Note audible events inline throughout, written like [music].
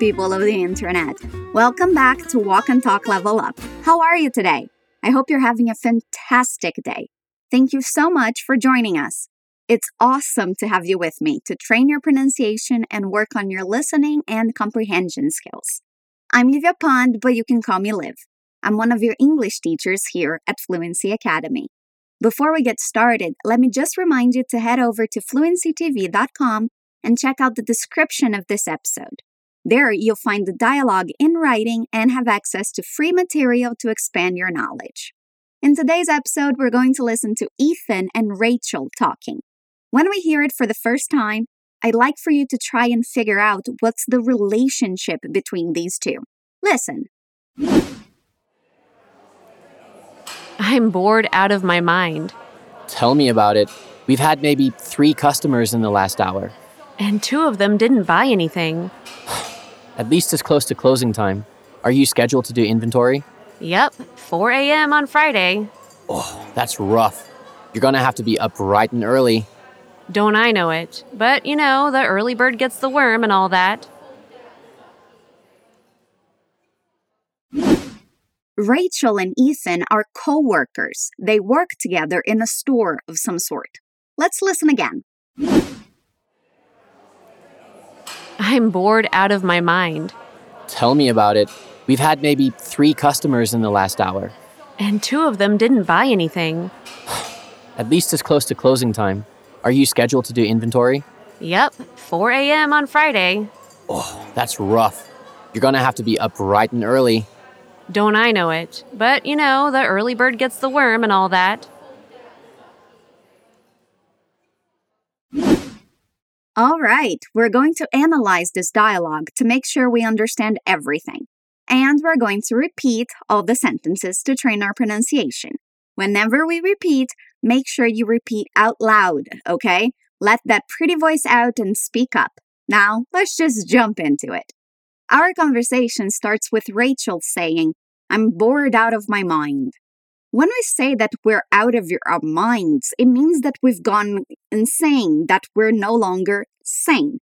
people of the internet. Welcome back to Walk and Talk Level Up. How are you today? I hope you're having a fantastic day. Thank you so much for joining us. It's awesome to have you with me to train your pronunciation and work on your listening and comprehension skills. I'm Livia Pond, but you can call me Liv. I'm one of your English teachers here at Fluency Academy. Before we get started, let me just remind you to head over to fluencytv.com and check out the description of this episode. There, you'll find the dialogue in writing and have access to free material to expand your knowledge. In today's episode, we're going to listen to Ethan and Rachel talking. When we hear it for the first time, I'd like for you to try and figure out what's the relationship between these two. Listen. I'm bored out of my mind. Tell me about it. We've had maybe three customers in the last hour. And two of them didn't buy anything. [sighs] [sighs] [sighs] At least as close to closing time. Are you scheduled to do inventory? Yep, 4 a.m. on Friday. Oh, that's rough. You're gonna have to be up bright and early. Don't I know it? But you know, the early bird gets the worm and all that. Rachel and Ethan are co workers. They work together in a store of some sort. Let's listen again. I'm bored out of my mind. Tell me about it. We've had maybe three customers in the last hour. And two of them didn't buy anything. [sighs] At least it's close to closing time. Are you scheduled to do inventory? Yep, 4 a.m. on Friday. Oh, that's rough. You're gonna have to be up bright and early. Don't I know it? But you know, the early bird gets the worm and all that. All right, we're going to analyze this dialogue to make sure we understand everything. And we're going to repeat all the sentences to train our pronunciation. Whenever we repeat, make sure you repeat out loud, okay? Let that pretty voice out and speak up. Now, let's just jump into it. Our conversation starts with Rachel saying, I'm bored out of my mind. When we say that we're out of our minds, it means that we've gone insane, that we're no longer sane.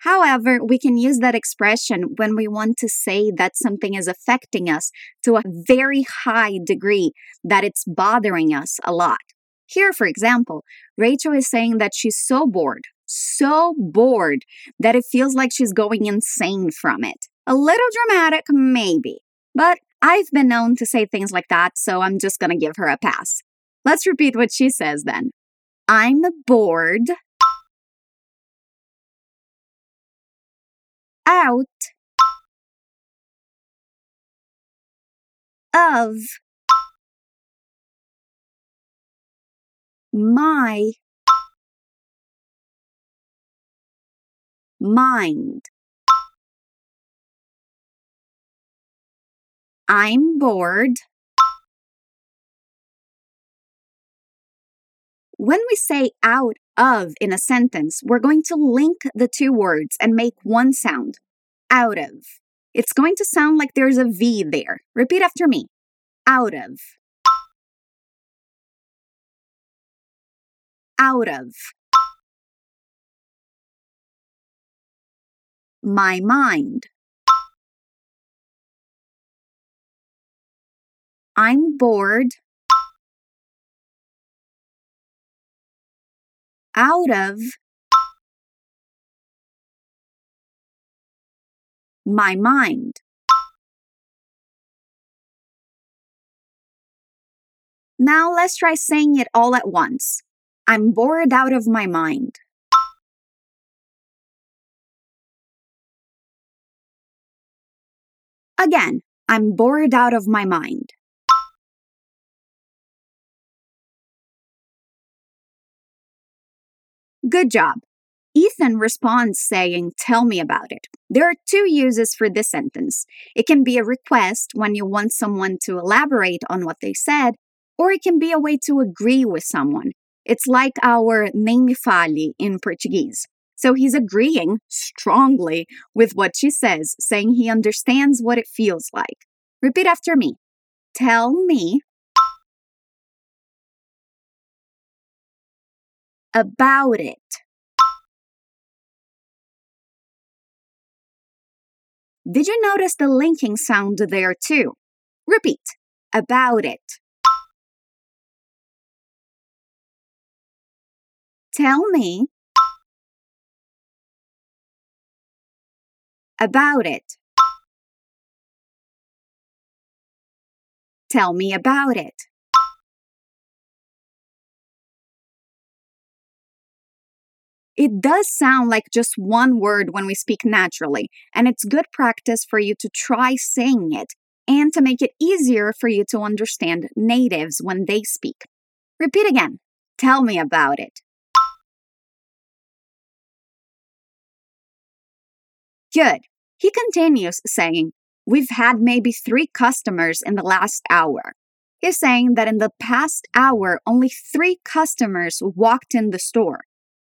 However, we can use that expression when we want to say that something is affecting us to a very high degree, that it's bothering us a lot. Here, for example, Rachel is saying that she's so bored, so bored, that it feels like she's going insane from it. A little dramatic, maybe, but I've been known to say things like that, so I'm just gonna give her a pass. Let's repeat what she says then. I'm bored out of my mind. I'm bored. When we say out of in a sentence, we're going to link the two words and make one sound. Out of. It's going to sound like there's a V there. Repeat after me. Out of. Out of. My mind. I'm bored. Out of my mind. Now let's try saying it all at once. I'm bored out of my mind. Again, I'm bored out of my mind. Good job. Ethan responds saying, Tell me about it. There are two uses for this sentence. It can be a request when you want someone to elaborate on what they said, or it can be a way to agree with someone. It's like our nem me fale in Portuguese. So he's agreeing strongly with what she says, saying he understands what it feels like. Repeat after me. Tell me about it. Did you notice the linking sound there too? Repeat. About it. Tell me about it. Tell me about it. It does sound like just one word when we speak naturally, and it's good practice for you to try saying it and to make it easier for you to understand natives when they speak. Repeat again. Tell me about it. Good. He continues saying, We've had maybe three customers in the last hour. He's saying that in the past hour, only three customers walked in the store.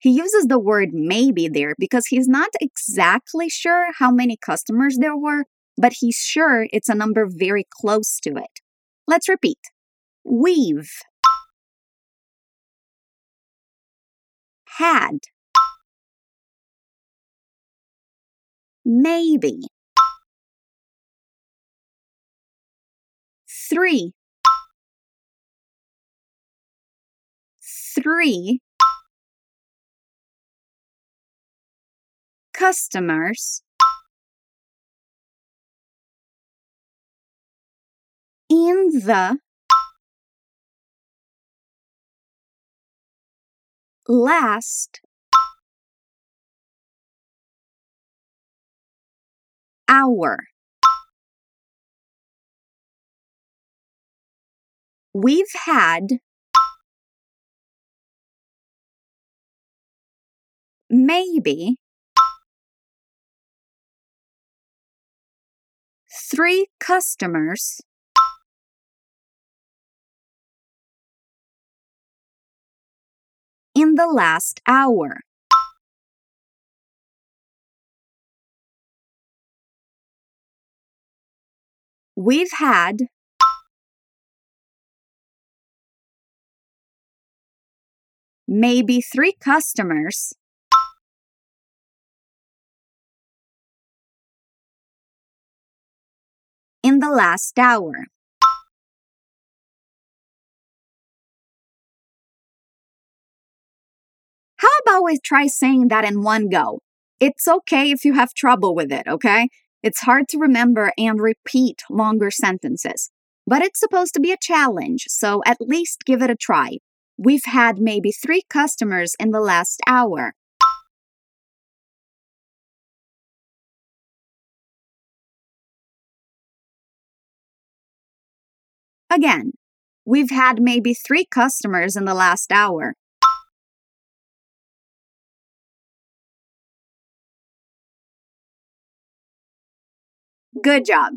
He uses the word maybe there because he's not exactly sure how many customers there were, but he's sure it's a number very close to it. Let's repeat. We've had maybe three three customers in the last hour. We've had maybe three customers in the last hour. We've had maybe three customers in the last hour. How about we try saying that in one go? It's okay if you have trouble with it, okay? It's hard to remember and repeat longer sentences. But it's supposed to be a challenge, so at least give it a try. We've had maybe three customers in the last hour. Again, we've had maybe three customers in the last hour. Good job.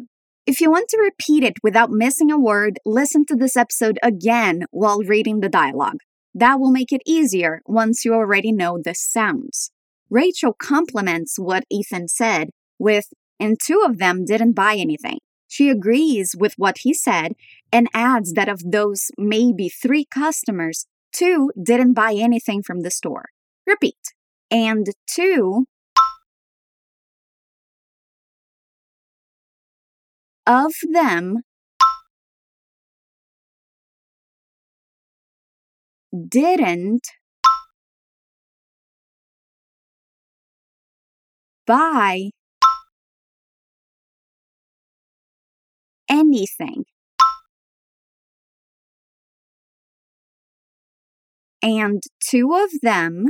If you want to repeat it without missing a word, listen to this episode again while reading the dialogue. That will make it easier once you already know the sounds. Rachel compliments what Ethan said with, and two of them didn't buy anything. She agrees with what he said and adds that of those maybe three customers, two didn't buy anything from the store. Repeat. And two of them didn't buy anything. And two of them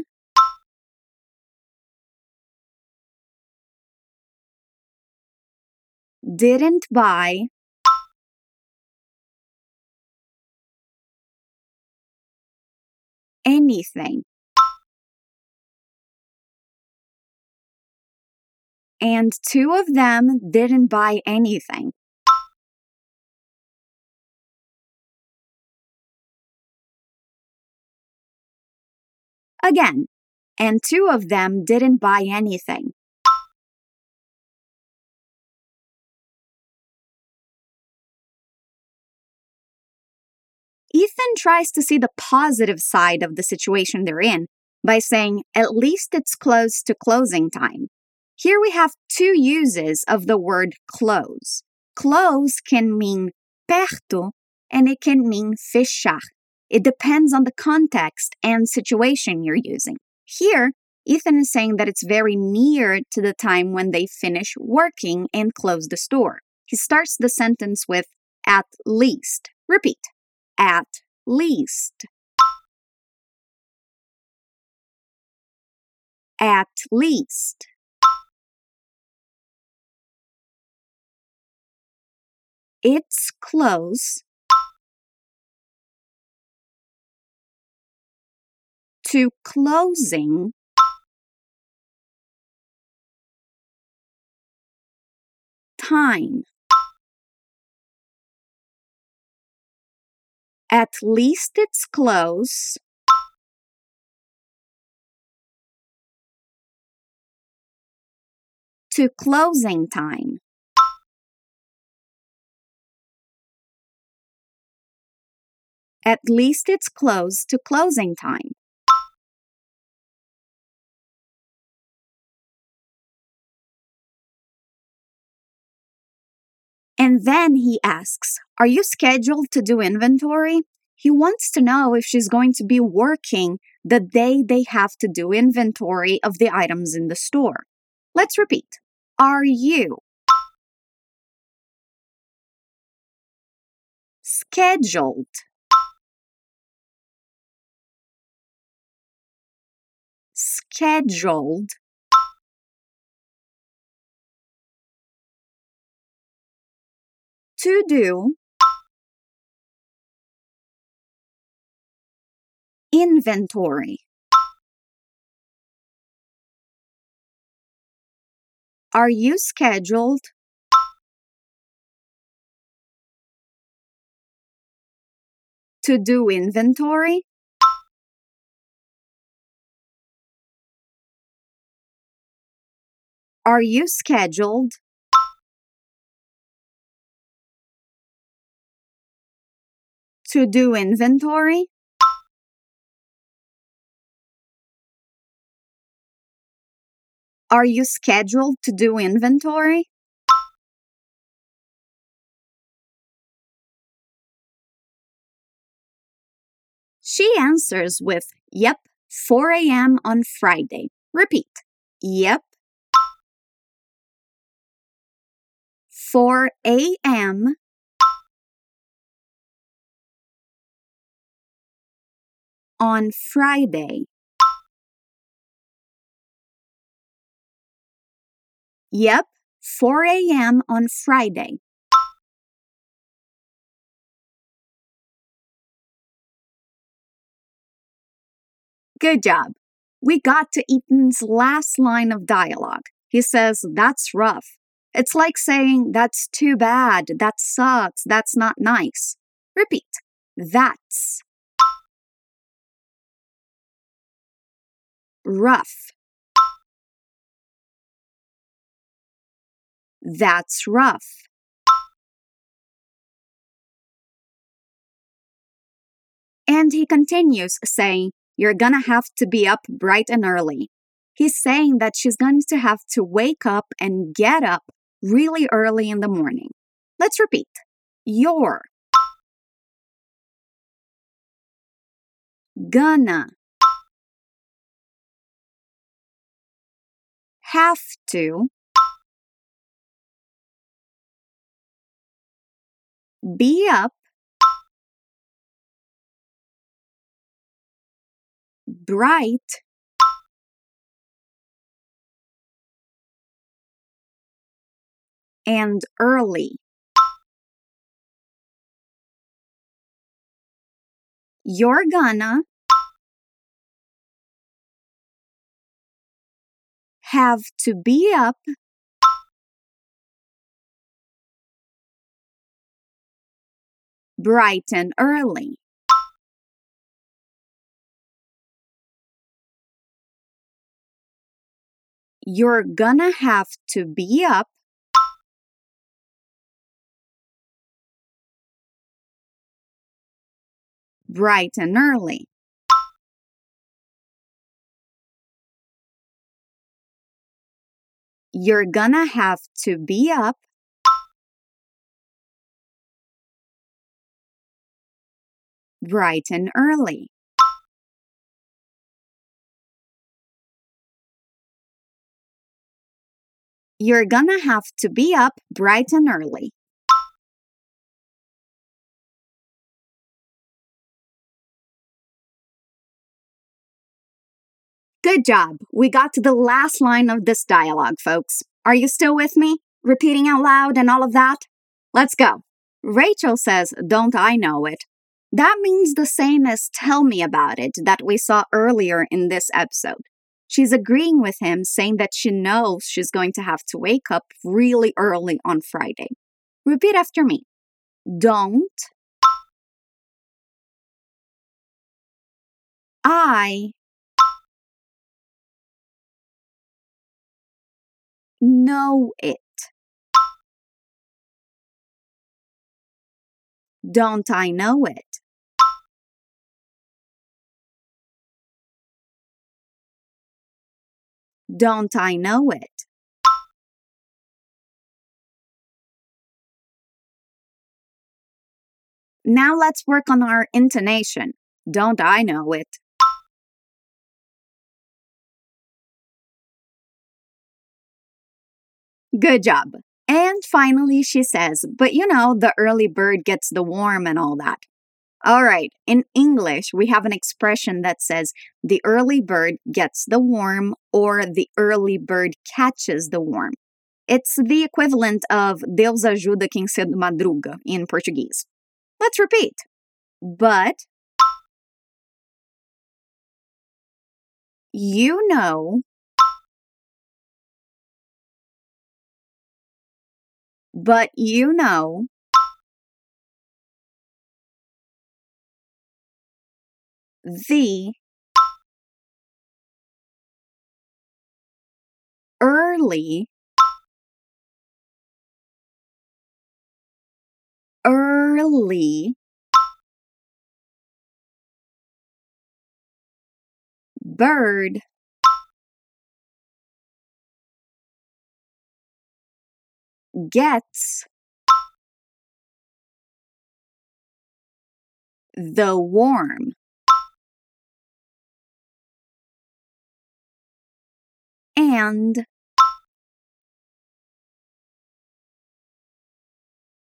didn't buy anything. And two of them didn't buy anything. Again, and two of them didn't buy anything. Ethan tries to see the positive side of the situation they're in by saying, at least it's close to closing time. Here we have two uses of the word close. Close can mean perto and it can mean fechar. It depends on the context and situation you're using. Here, Ethan is saying that it's very near to the time when they finish working and close the store. He starts the sentence with at least. Repeat. At least. At least. It's close to closing time. At least it's close to closing time. At least it's close to closing time. And then he asks, Are you scheduled to do inventory? He wants to know if she's going to be working the day they have to do inventory of the items in the store. Let's repeat. Are you scheduled scheduled to do inventory. Are you scheduled to do inventory? Are you scheduled to do inventory? Are you scheduled to do inventory? She answers with, Yep, 4 a.m. on Friday. Repeat. Yep. 4 a.m. on Friday. Yep, 4 a.m. on Friday. Good job. We got to Ethan's last line of dialogue. He says, That's rough. It's like saying, That's too bad. That sucks. That's not nice. Repeat. That's rough. That's rough. And he continues saying, You're gonna have to be up bright and early. He's saying that she's going to have to wake up and get up really early in the morning. Let's repeat. You're gonna have to be up bright and early. You're gonna have to be up bright and early. You're gonna have to be up bright and early. You're gonna have to be up bright and early. You're gonna have to be up bright and early. Good job. We got to the last line of this dialogue, folks. Are you still with me? Repeating out loud and all of that? Let's go. Rachel says, Don't I know it? That means the same as tell me about it that we saw earlier in this episode. She's agreeing with him, saying that she knows she's going to have to wake up really early on Friday. Repeat after me. Don't I know it? Don't I know it? Don't I know it? Now let's work on our intonation. Don't I know it? Good job. And finally, she says, but you know, the early bird gets the worm and all that. All right, in English, we have an expression that says the early bird gets the worm or the early bird catches the worm. It's the equivalent of Deus ajuda quem cedo madruga in Portuguese. Let's repeat. But you know but you know. The early. Early. Bird gets the warm. and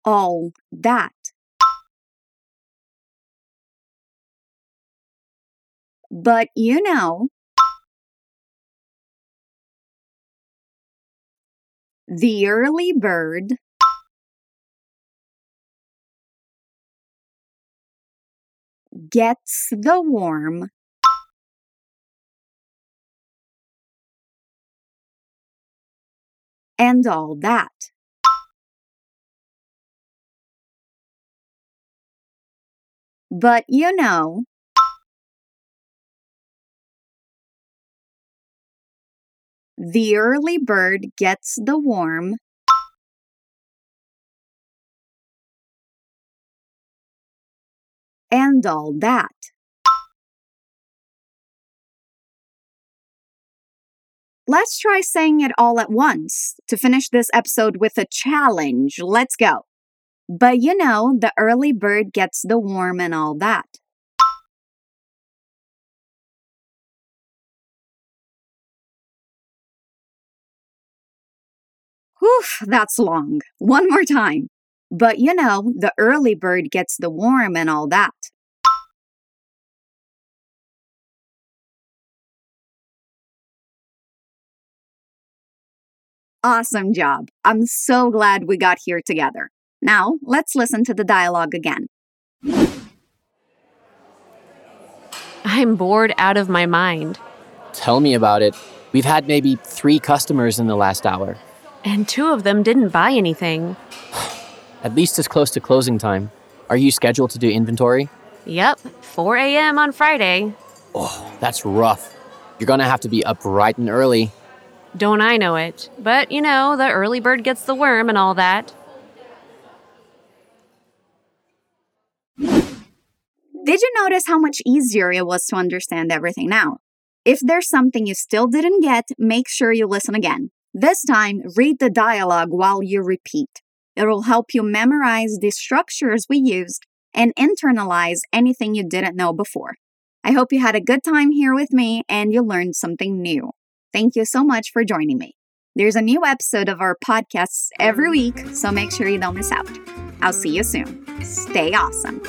all that. But you know, the early bird gets the worm and all that. But you know, the early bird gets the worm and all that. Let's try saying it all at once to finish this episode with a challenge. Let's go. But you know, the early bird gets the worm and all that. Whew, that's long. One more time. But you know, the early bird gets the worm and all that. Awesome job. I'm so glad we got here together. Now, let's listen to the dialogue again. I'm bored out of my mind. Tell me about it. We've had maybe three customers in the last hour. And two of them didn't buy anything. [sighs] At least it's close to closing time. Are you scheduled to do inventory? Yep, 4 a.m. on Friday. Oh, that's rough. You're gonna have to be up bright and early. Don't I know it? But you know, the early bird gets the worm and all that. Did you notice how much easier it was to understand everything now? If there's something you still didn't get, make sure you listen again. This time, read the dialogue while you repeat. It'll help you memorize the structures we used and internalize anything you didn't know before. I hope you had a good time here with me and you learned something new. Thank you so much for joining me. There's a new episode of our podcasts every week, so make sure you don't miss out. I'll see you soon. Stay awesome.